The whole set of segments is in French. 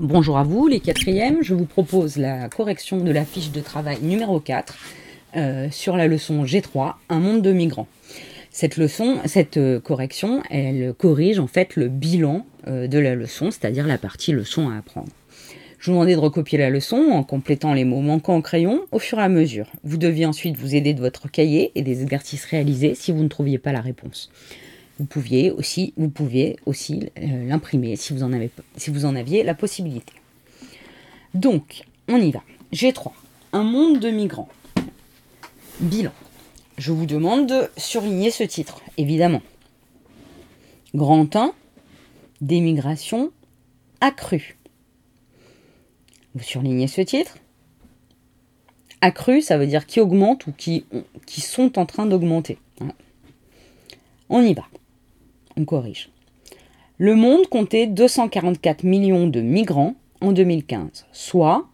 Bonjour à vous les quatrièmes, je vous propose la correction de la fiche de travail numéro 4 euh, sur la leçon G3, un monde de migrants. Cette leçon, cette euh, correction, elle corrige en fait le bilan euh, de la leçon, c'est-à-dire la partie leçon à apprendre. Je vous demandais de recopier la leçon en complétant les mots manquants en crayon au fur et à mesure. Vous deviez ensuite vous aider de votre cahier et des exercices réalisés si vous ne trouviez pas la réponse. Vous pouviez aussi, vous pouviez aussi euh, l'imprimer si, vous en avez, si vous en aviez la possibilité. Donc, on y va. G3. Un monde de migrants. Bilan. Je vous demande de surligner ce titre, évidemment. Grand 1. D'émigration accrue. Vous surlignez ce titre? Accrue, ça veut dire qui augmente ou qui, qui sont en train d'augmenter. On y va on corrige. Le monde comptait 244 millions de migrants en 2015, soit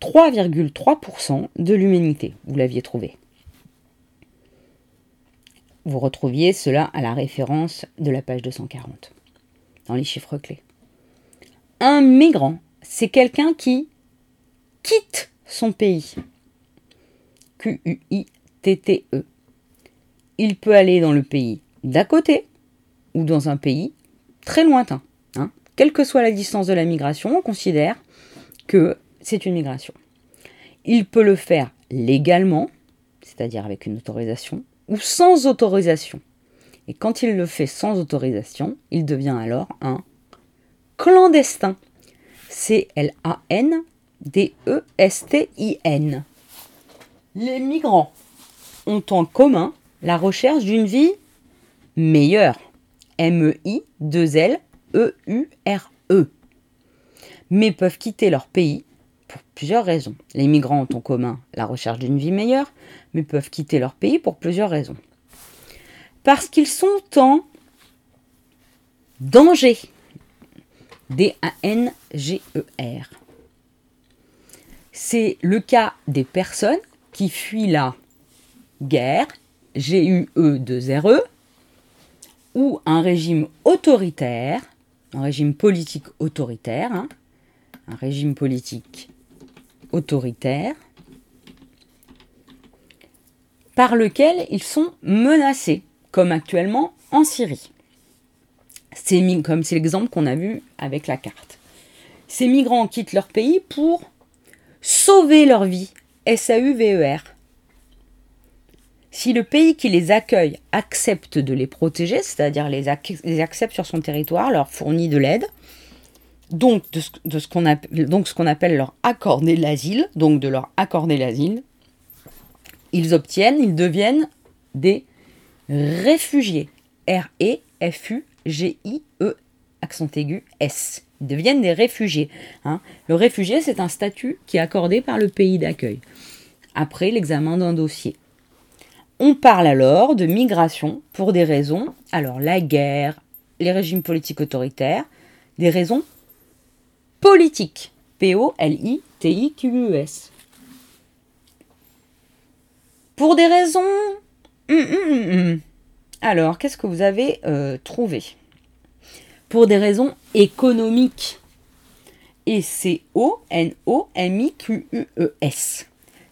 3,3% de l'humanité. Vous l'aviez trouvé. Vous retrouviez cela à la référence de la page 240, dans les chiffres clés. Un migrant, c'est quelqu'un qui quitte son pays. Q-U-I-T-T-E. Il peut aller dans le pays d'à côté ou dans un pays très lointain. Hein. Quelle que soit la distance de la migration, on considère que c'est une migration. Il peut le faire légalement, c'est-à-dire avec une autorisation, ou sans autorisation. Et quand il le fait sans autorisation, il devient alors un clandestin. C-L-A-N-D-E-S-T-I-N. Les migrants ont en commun la recherche d'une vie meilleur. M-E-I-2-L-E-U-R-E. Mais peuvent quitter leur pays pour plusieurs raisons. Les migrants ont en commun la recherche d'une vie meilleure, mais peuvent quitter leur pays pour plusieurs raisons. Parce qu'ils sont en danger. D-A-N-G-E-R. C'est le cas des personnes qui fuient la guerre, G-U-E-2-R-E, ou un régime autoritaire, un régime politique autoritaire, hein, un régime politique autoritaire, par lequel ils sont menacés, comme actuellement en Syrie. C'est comme c'est l'exemple qu'on a vu avec la carte. Ces migrants quittent leur pays pour sauver leur vie. S-A-U-V-E-R. Si le pays qui les accueille accepte de les protéger, c'est-à-dire les, accepte sur son territoire, leur fournit de l'aide, donc ce, qu'on appelle, leur accorder l'asile, donc de leur accorder l'asile, ils obtiennent, ils deviennent des réfugiés. R-E-F-U-G-I-E, accent aigu, S. Ils deviennent des réfugiés. Hein. Le réfugié, c'est un statut qui est accordé par le pays d'accueil, après l'examen d'un dossier. On parle alors de migration pour des raisons, alors la guerre, les régimes politiques autoritaires, des raisons politiques. P-O-L-I-T-I-Q-U-S. Pour des raisons... Hum, hum, hum, alors, qu'est-ce que vous avez euh, trouvé? Pour des raisons économiques. Et c O-N-O-M-I-Q-U-E-S.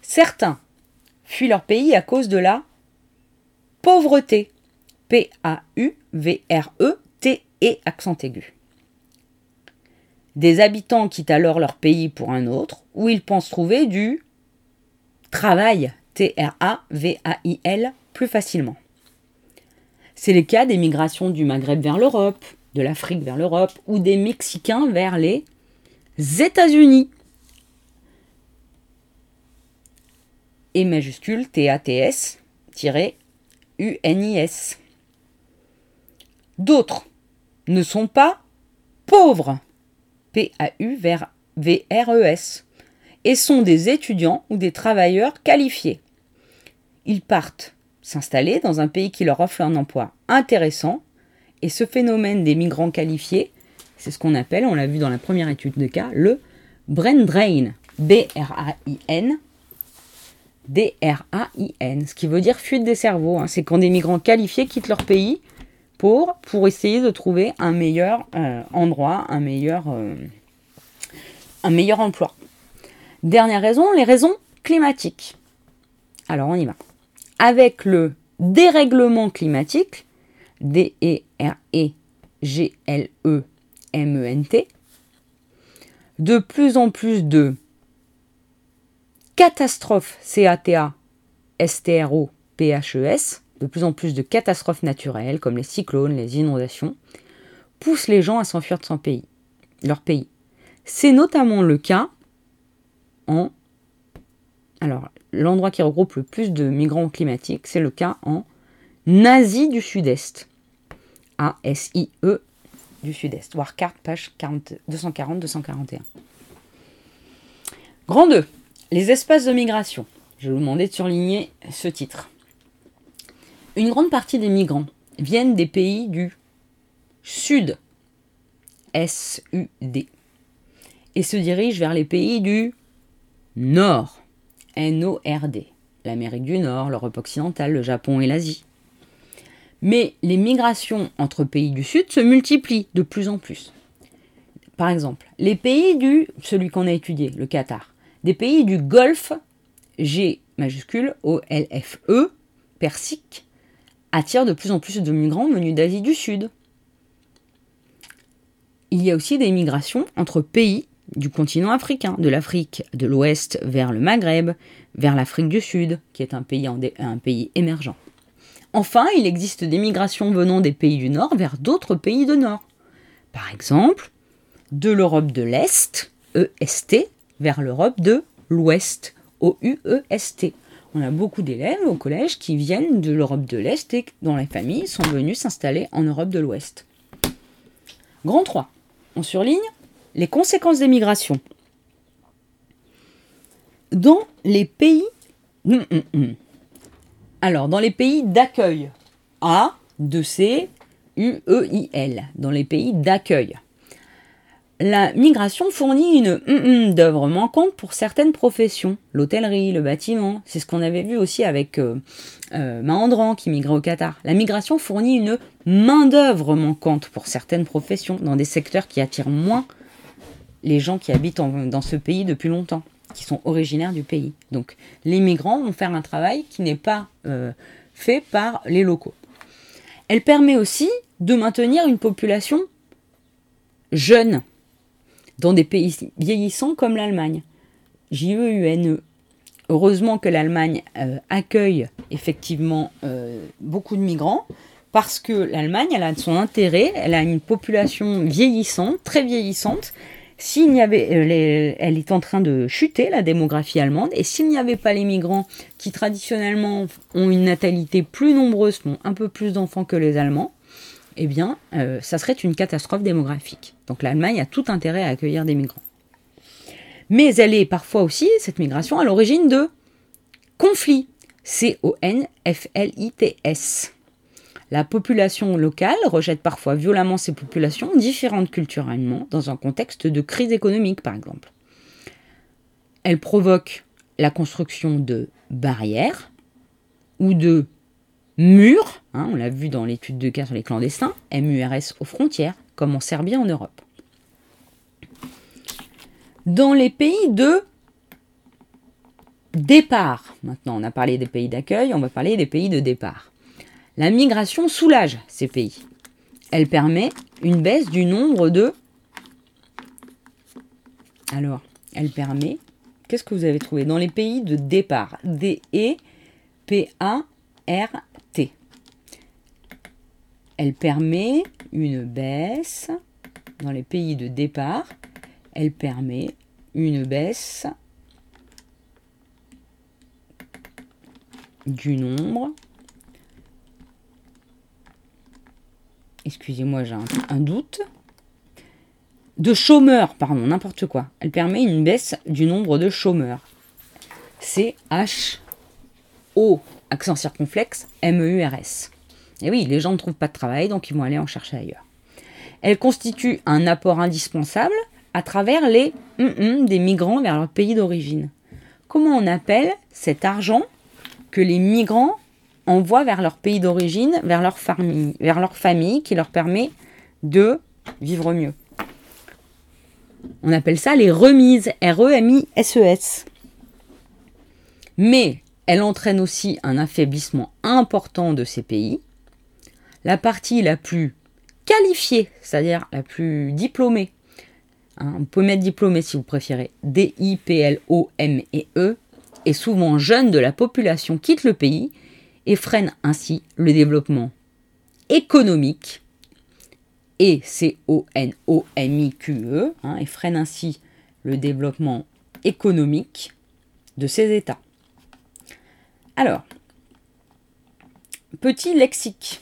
Certains fuient leur pays à cause de la pauvreté. P-A-U-V-R-E-T-E accent aigu. Des habitants quittent alors leur pays pour un autre, où ils pensent trouver du travail, T-R-A-V-A-I-L, plus facilement. C'est le cas des migrations du Maghreb vers l'Europe, de l'Afrique vers l'Europe, ou des Mexicains vers les États-Unis. Et majuscule T-A-T-S, D'autres ne sont pas pauvres, P-A-U-V-R-E-S, et sont des étudiants ou des travailleurs qualifiés. Ils partent s'installer dans un pays qui leur offre un emploi intéressant, et ce phénomène des migrants qualifiés, c'est ce qu'on appelle, on l'a vu dans la première étude de cas, le brain drain, B-R-A-I-N, D-R-A-I-N, ce qui veut dire fuite des cerveaux. Hein. C'est quand des migrants qualifiés quittent leur pays pour, essayer de trouver un meilleur euh, endroit, un meilleur, euh, un meilleur emploi. Dernière raison, les raisons climatiques. Alors on y va. Avec le dérèglement climatique, D-E-R-E-G-L-E-M-E-N-T, de plus en plus de catastrophes, C-A-T-A-S-T-R-O-P-H-E-S, de plus en plus de catastrophes naturelles comme les cyclones, les inondations, poussent les gens à s'enfuir de son pays, leur pays. C'est notamment le cas en... Alors, l'endroit qui regroupe le plus de migrants climatiques, c'est le cas en Asie du Sud-Est. A-S-I-E du Sud-Est. Carte, page 240-241. Grand 2. Les espaces de migration. Je vais vous demander de surligner ce titre. Une grande partie des migrants viennent des pays du Sud, S-U-D, et se dirigent vers les pays du Nord, N-O-R-D, l'Amérique du Nord, l'Europe occidentale, le Japon et l'Asie. Mais les migrations entre pays du Sud se multiplient de plus en plus. Par exemple, les pays du, celui qu'on a étudié, le Qatar, des pays du Golfe, G majuscule, O-L-F-E, Persique, attire de plus en plus de migrants venus d'Asie du Sud. Il y a aussi des migrations entre pays du continent africain, de l'Afrique de l'Ouest vers le Maghreb, vers l'Afrique du Sud, qui est un pays, un pays émergent. Enfin, il existe des migrations venant des pays du Nord vers d'autres pays de Nord. Par exemple, de l'Europe de l'Est, EST, vers l'Europe de l'Ouest, O-U-E-S-T on a beaucoup d'élèves au collège qui viennent de l'Europe de l'Est et dont les familles sont venues s'installer en Europe de l'Ouest. Grand 3. On surligne les conséquences des migrations. Dans les pays. Hum, hum, hum. Alors, dans les pays d'accueil. A, 2C, U, E, I, L. Dans les pays d'accueil la migration fournit une mm, mm, d'œuvre manquante pour certaines professions, l'hôtellerie, le bâtiment, c'est ce qu'on avait vu aussi avec euh, euh, Mahandran qui migrait au Qatar. La migration fournit une main-d'œuvre manquante pour certaines professions dans des secteurs qui attirent moins les gens qui habitent dans ce pays depuis longtemps, qui sont originaires du pays. Donc les migrants vont faire un travail qui n'est pas euh, fait par les locaux. Elle permet aussi de maintenir une population jeune dans des pays vieillissants comme l'Allemagne. J-E-U-N-E. E. Heureusement que l'Allemagne euh, accueille effectivement euh, beaucoup de migrants parce que l'Allemagne, elle a son intérêt, elle a une population vieillissante, très vieillissante. S'il n'y avait, euh, elle est en train de chuter la démographie allemande, et s'il n'y avait pas les migrants qui traditionnellement ont une natalité plus nombreuse, ont un peu plus d'enfants que les Allemands, eh bien, euh, ça serait une catastrophe démographique. Donc l'Allemagne a tout intérêt à accueillir des migrants. Mais elle est parfois aussi, cette migration, à l'origine de conflits. C-O-N-F-L-I-T-S. La population locale rejette parfois violemment ces populations différentes culturellement dans un contexte de crise économique, par exemple. Elle provoque la construction de barrières ou de murs, hein, on l'a vu dans l'étude de cas sur les clandestins, MURS aux frontières, comme en Serbie en Europe. Dans les pays de départ, maintenant on a parlé des pays d'accueil, on va parler des pays de départ. La migration soulage ces pays. Elle permet une baisse du nombre de... Alors, elle permet... Qu'est-ce que vous avez trouvé? Dans les pays de départ, D-E-P-A-R T. Elle permet une baisse dans les pays de départ. Elle permet une baisse du nombre. Excusez-moi, j'ai un, doute. De chômeurs, pardon, n'importe quoi. Elle permet une baisse du nombre de chômeurs. C H O accent circonflexe, M-E-U-R-S. Et oui, les gens ne trouvent pas de travail, donc ils vont aller en chercher ailleurs. Elle constitue un apport indispensable à travers les des migrants vers leur pays d'origine. Comment on appelle cet argent que les migrants envoient vers leur pays d'origine, vers leur famille, vers leur famille, qui leur permet de vivre mieux? On appelle ça les remises, R-E-M-I-S-E-S. E Mais elle entraîne aussi un affaiblissement important de ces pays. La partie la plus qualifiée, c'est-à-dire la plus diplômée, hein, on peut mettre diplômée si vous préférez, D-I-P-L-O-M-E-E, et souvent jeune de la population quitte le pays et freine ainsi le développement économique et C-O-N-O-M-I-Q-E, hein, et freine ainsi le développement économique de ces États. Alors, petit lexique.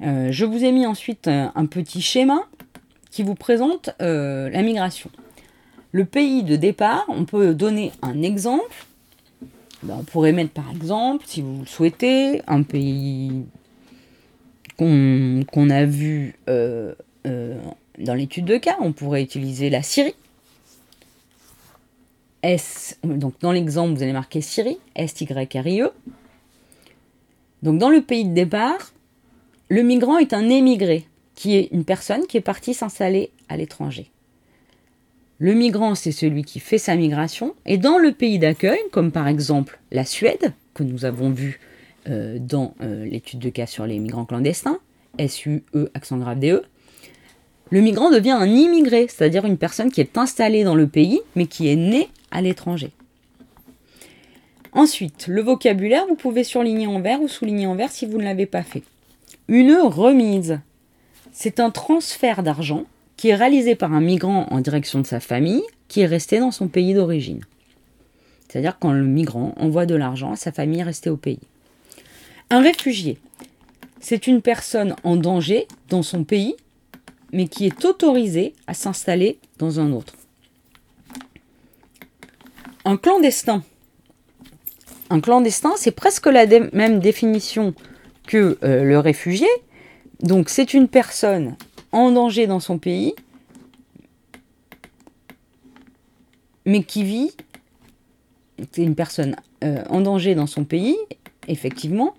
Euh, je vous ai mis ensuite un, petit schéma qui vous présente euh, la migration. Le pays de départ, on peut donner un exemple. Ben, on pourrait mettre par exemple, si vous le souhaitez, un pays qu'on a vu euh, euh, dans l'étude de cas, on pourrait utiliser la Syrie. Donc dans l'exemple, vous allez marquer Syrie, S-Y-R-I-E. Donc dans le pays de départ, le migrant est un émigré, qui est une personne qui est partie s'installer à l'étranger. Le migrant, c'est celui qui fait sa migration. Et dans le pays d'accueil, comme par exemple la Suède, que nous avons vu euh, dans euh, l'étude de cas sur les migrants clandestins, S-U-E, accent grave D-E, le migrant devient un immigré, c'est-à-dire une personne qui est installée dans le pays, mais qui est née à l'étranger. Ensuite, le vocabulaire, vous pouvez surligner en vert ou souligner en vert si vous ne l'avez pas fait. Une remise, c'est un transfert d'argent qui est réalisé par un migrant en direction de sa famille qui est resté dans son pays d'origine. C'est-à-dire quand le migrant envoie de l'argent à sa famille restée au pays. Un réfugié, c'est une personne en danger dans son pays, mais qui est autorisée à s'installer dans un autre. Un clandestin. Un clandestin, c'est presque la même définition que euh, le réfugié. Donc c'est une personne en danger dans son pays, mais qui vit, c'est une personne euh, en danger dans son pays, effectivement,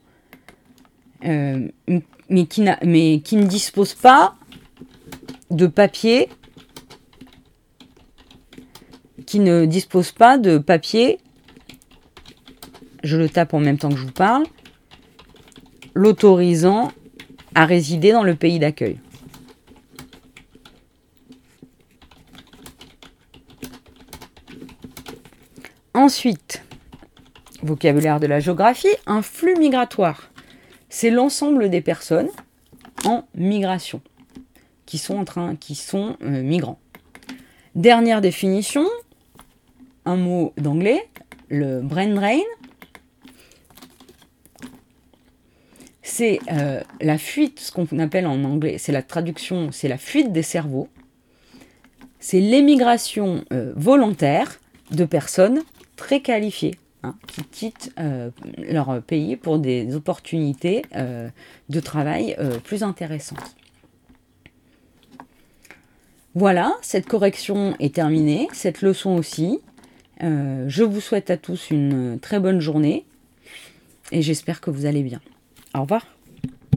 euh, mais, qui mais qui ne dispose pas de papier, qui ne dispose pas de papier, je le tape en même temps que je vous parle, l'autorisant à résider dans le pays d'accueil. Ensuite, vocabulaire de la géographie, un flux migratoire c'est l'ensemble des personnes en migration qui sont en train, qui sont euh, migrants. Dernière définition, un mot d'anglais, le brain drain. C'est euh, la fuite, ce qu'on appelle en anglais, c'est la traduction, c'est la fuite des cerveaux. C'est l'émigration euh, volontaire de personnes très qualifiées Hein, qui quittent euh, leur pays pour des opportunités de travail plus intéressantes. Voilà, cette correction est terminée, cette leçon aussi. Je vous souhaite à tous une très bonne journée et j'espère que vous allez bien. Au revoir.